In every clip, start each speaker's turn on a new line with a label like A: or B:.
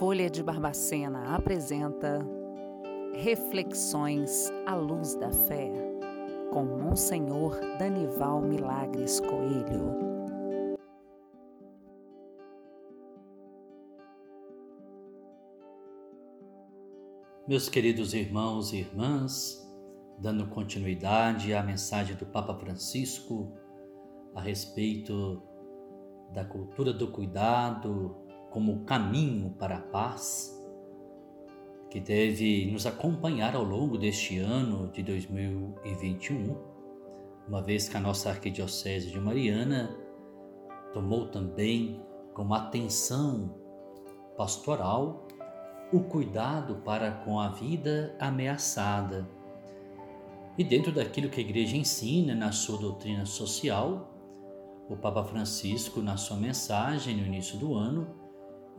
A: Folha de Barbacena apresenta Reflexões à Luz da Fé, com Monsenhor Danival Milagres Coelho.
B: Meus queridos irmãos e irmãs, dando continuidade à mensagem do Papa Francisco a respeito da cultura do cuidado como caminho para a paz, que deve nos acompanhar ao longo deste ano de 2021, uma vez que a nossa Arquidiocese de Mariana tomou também como atenção pastoral o cuidado para com a vida ameaçada. E dentro daquilo que a igreja ensina na sua doutrina social, o Papa Francisco, na sua mensagem no início do ano,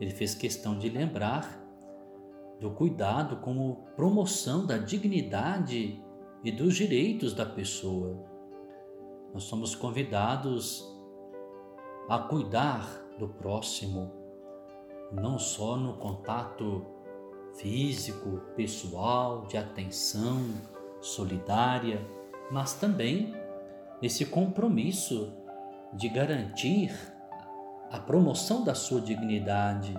B: ele fez questão de lembrar do cuidado como promoção da dignidade e dos direitos da pessoa. Nós somos convidados a cuidar do próximo, não só no contato físico, pessoal, de atenção solidária, mas também nesse compromisso de garantir a promoção da sua dignidade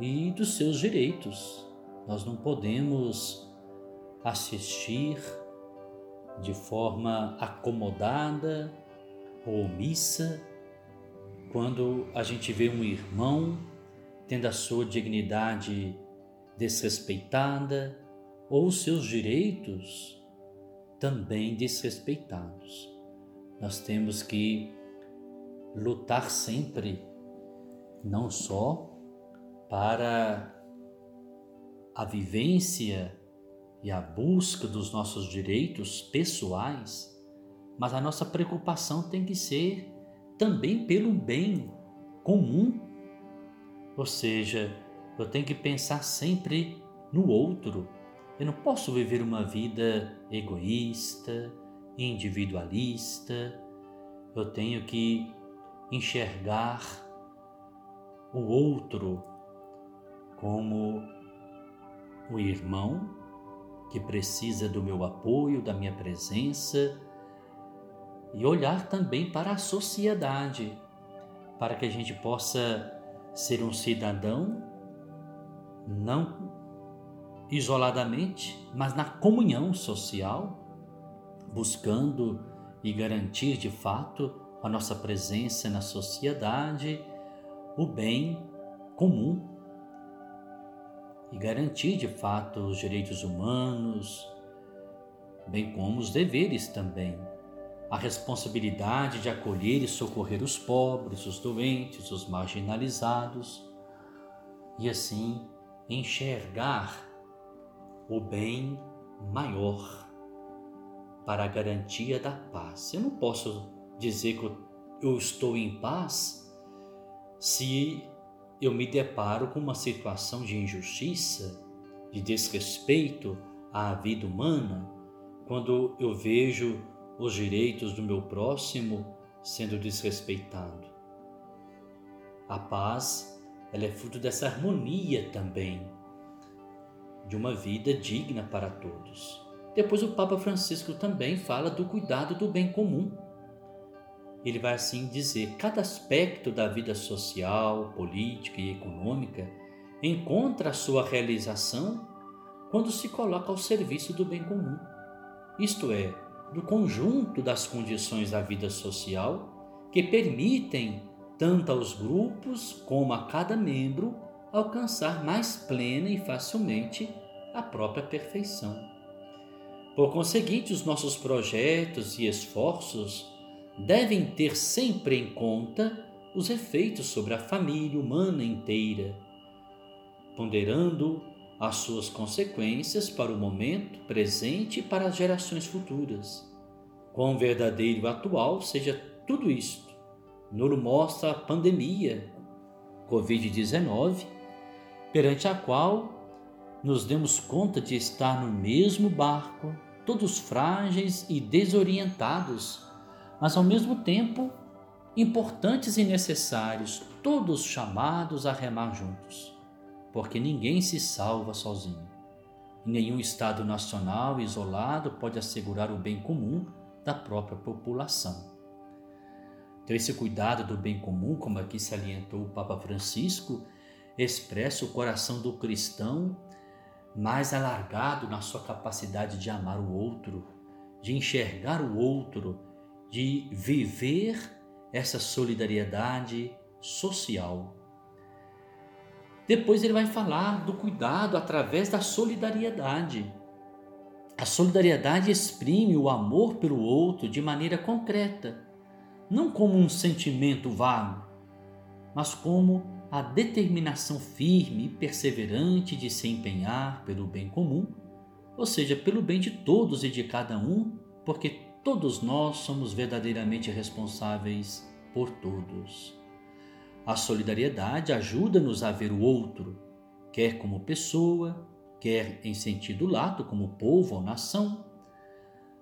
B: e dos seus direitos. Nós não podemos assistir de forma acomodada ou omissa quando a gente vê um irmão tendo a sua dignidade desrespeitada ou os seus direitos também desrespeitados. Nós temos que lutar sempre, não só para a vivência e a busca dos nossos direitos pessoais, mas a nossa preocupação tem que ser também pelo bem comum. Ou seja, eu tenho que pensar sempre no outro. Eu não posso viver uma vida egoísta, individualista. Eu tenho que enxergar o outro como o irmão que precisa do meu apoio, da minha presença, e olhar também para a sociedade, para que a gente possa ser um cidadão não isoladamente, mas na comunhão social, buscando e garantir de fato a nossa presença na sociedade, o bem comum e garantir de fato os direitos humanos, bem como os deveres também. A responsabilidade de acolher e socorrer os pobres, os doentes, os marginalizados e assim enxergar o bem maior para a garantia da paz. Eu não posso dizer que eu estou em paz se eu me deparo com uma situação de injustiça, de desrespeito à vida humana, quando eu vejo os direitos do meu próximo sendo desrespeitado. A paz, ela é fruto dessa harmonia também, de uma vida digna para todos. Depois o Papa Francisco também fala do cuidado do bem comum ele vai assim dizer: cada aspecto da vida social, política e econômica encontra sua realização quando se coloca ao serviço do bem comum, isto é, do conjunto das condições da vida social que permitem tanto aos grupos como a cada membro alcançar mais plena e facilmente a própria perfeição. Por conseguinte, os nossos projetos e esforços devem ter sempre em conta os efeitos sobre a família humana inteira, ponderando as suas consequências para o momento presente e para as gerações futuras. Quão verdadeiro atual seja tudo isto, nos mostra a pandemia Covid-19, perante a qual nos demos conta de estar no mesmo barco, todos frágeis e desorientados mas ao mesmo tempo importantes e necessários, todos chamados a remar juntos. porque ninguém se salva sozinho. Nenhum Estado nacional isolado pode assegurar o bem comum da própria população. Então, esse cuidado do bem comum, como aqui salientou o Papa Francisco, expressa o coração do cristão mais alargado na sua capacidade de amar o outro, de enxergar o outro, de viver essa solidariedade social. Depois ele vai falar do cuidado através da solidariedade. A solidariedade exprime o amor pelo outro de maneira concreta, não como um sentimento vago, mas como a determinação firme e perseverante de se empenhar pelo bem comum, ou seja, pelo bem de todos e de cada um, porque todos nós somos verdadeiramente responsáveis por todos. A solidariedade ajuda-nos a ver o outro, quer como pessoa, quer em sentido lato, como povo ou nação,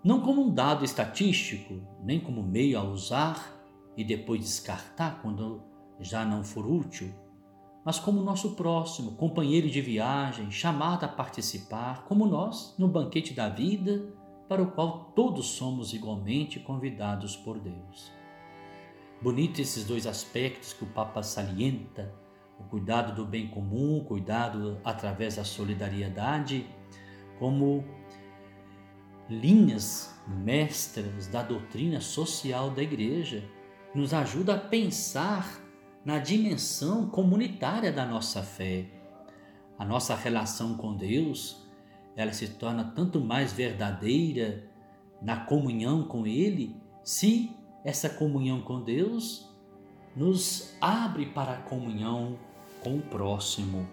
B: não como um dado estatístico, nem como meio a usar e depois descartar quando já não for útil, mas como nosso próximo, companheiro de viagem, chamado a participar, como nós, no banquete da vida, para o qual todos somos igualmente convidados por Deus. Bonito esses dois aspectos que o Papa salienta: o cuidado do bem comum, o cuidado através da solidariedade, como linhas mestras da doutrina social da Igreja, nos ajuda a pensar na dimensão comunitária da nossa fé. A nossa relação com Deus, ela se torna tanto mais verdadeira na comunhão com Ele, se essa comunhão com Deus nos abre para a comunhão com o próximo.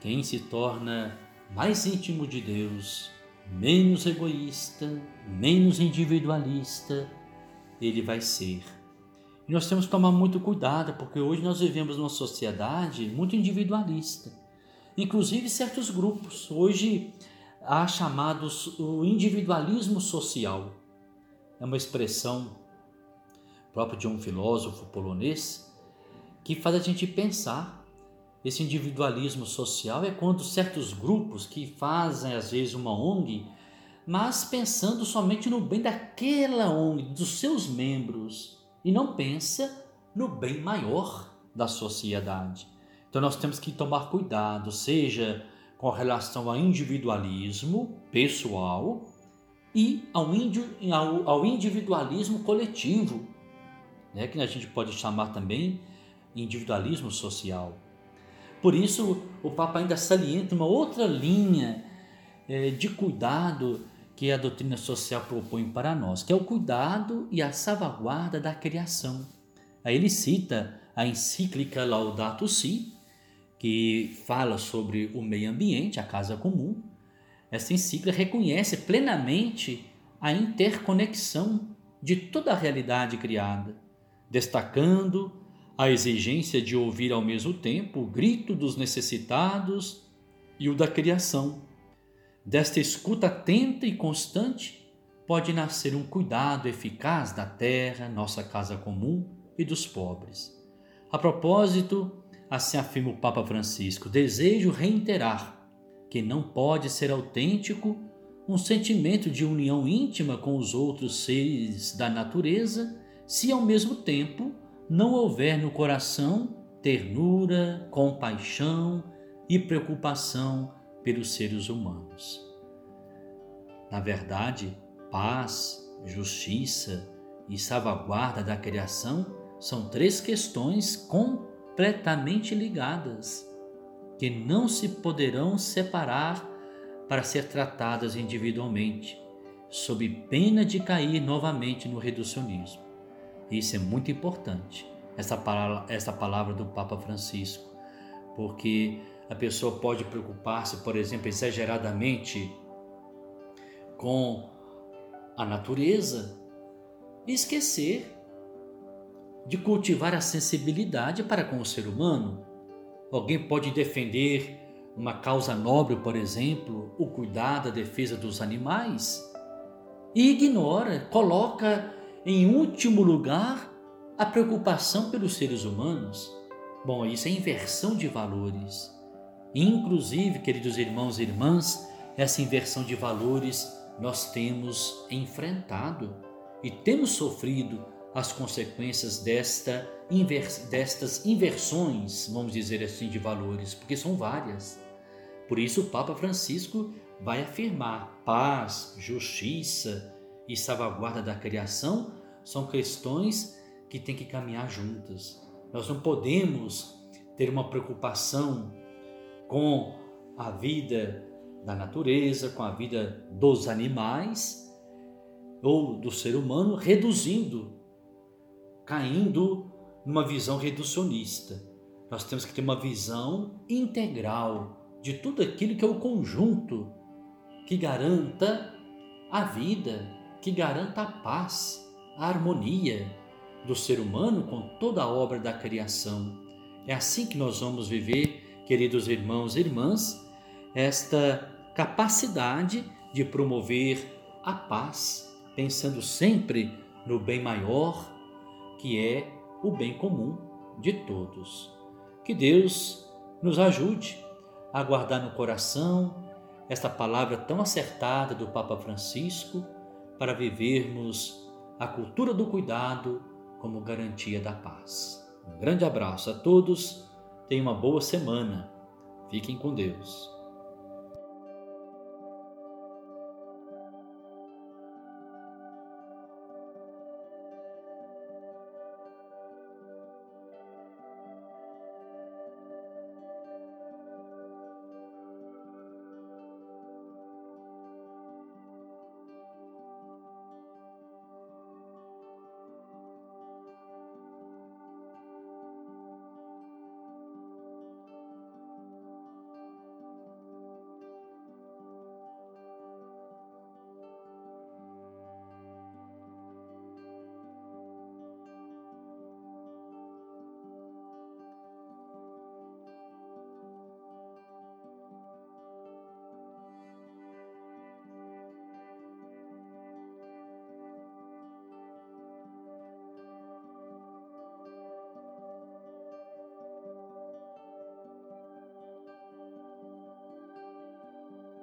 B: Quem se torna mais íntimo de Deus, menos egoísta, menos individualista, ele vai ser. E nós temos que tomar muito cuidado, porque hoje nós vivemos numa sociedade muito individualista. Inclusive certos grupos. Hoje há chamados o individualismo social é uma expressão própria de um filósofo polonês que faz a gente pensar. Esse individualismo social é quando certos grupos que fazem às vezes uma ONG, mas pensando somente no bem daquela ONG, dos seus membros, e não pensa no bem maior da sociedade. Então nós temos que tomar cuidado, seja com relação ao individualismo pessoal, e ao, ao, ao individualismo coletivo, né, que a gente pode chamar também individualismo social. Por isso, o Papa ainda salienta uma outra linha é, de cuidado que a doutrina social propõe para nós, que é o cuidado e a salvaguarda da criação. Aí ele cita a encíclica Laudato Si, que fala sobre o meio ambiente, a casa comum, essa encíclica reconhece plenamente a interconexão de toda a realidade criada, destacando a exigência de ouvir ao mesmo tempo o grito dos necessitados e o da criação. Desta escuta atenta e constante pode nascer um cuidado eficaz da terra, nossa casa comum e dos pobres. A propósito, assim afirma o Papa Francisco, desejo reiterar que não pode ser autêntico um sentimento de união íntima com os outros seres da natureza se ao mesmo tempo não houver no coração ternura, compaixão e preocupação pelos seres humanos. Na verdade, paz, justiça e salvaguarda da criação são três questões completamente ligadas que não se poderão separar para ser tratadas individualmente, sob pena de cair novamente no reducionismo. Isso é muito importante, essa palavra, essa palavra do Papa Francisco, porque a pessoa pode preocupar-se, por exemplo, exageradamente com a natureza e esquecer de cultivar a sensibilidade para com o ser humano, Alguém pode defender uma causa nobre, por exemplo, o cuidar da defesa dos animais, e ignora, coloca em último lugar a preocupação pelos seres humanos. Bom, isso é inversão de valores. Inclusive, queridos irmãos e irmãs, essa inversão de valores nós temos enfrentado e temos sofrido as consequências desta destas inversões, vamos dizer assim, de valores, porque são várias. Por isso, o Papa Francisco vai afirmar paz, justiça e salvaguarda da criação são questões que têm que caminhar juntas. Nós não podemos ter uma preocupação com a vida da natureza, com a vida dos animais ou do ser humano, reduzindo, caindo numa visão reducionista. Nós temos que ter uma visão integral de tudo aquilo que é o conjunto que garanta a vida, que garanta a paz, a harmonia do ser humano com toda a obra da criação. É assim que nós vamos viver, queridos irmãos e irmãs, esta capacidade de promover a paz, pensando sempre no bem maior, que é o bem comum de todos. Que Deus nos ajude a guardar no coração esta palavra tão acertada do Papa Francisco para vivermos a cultura do cuidado como garantia da paz. Um grande abraço a todos, tenham uma boa semana, fiquem com Deus.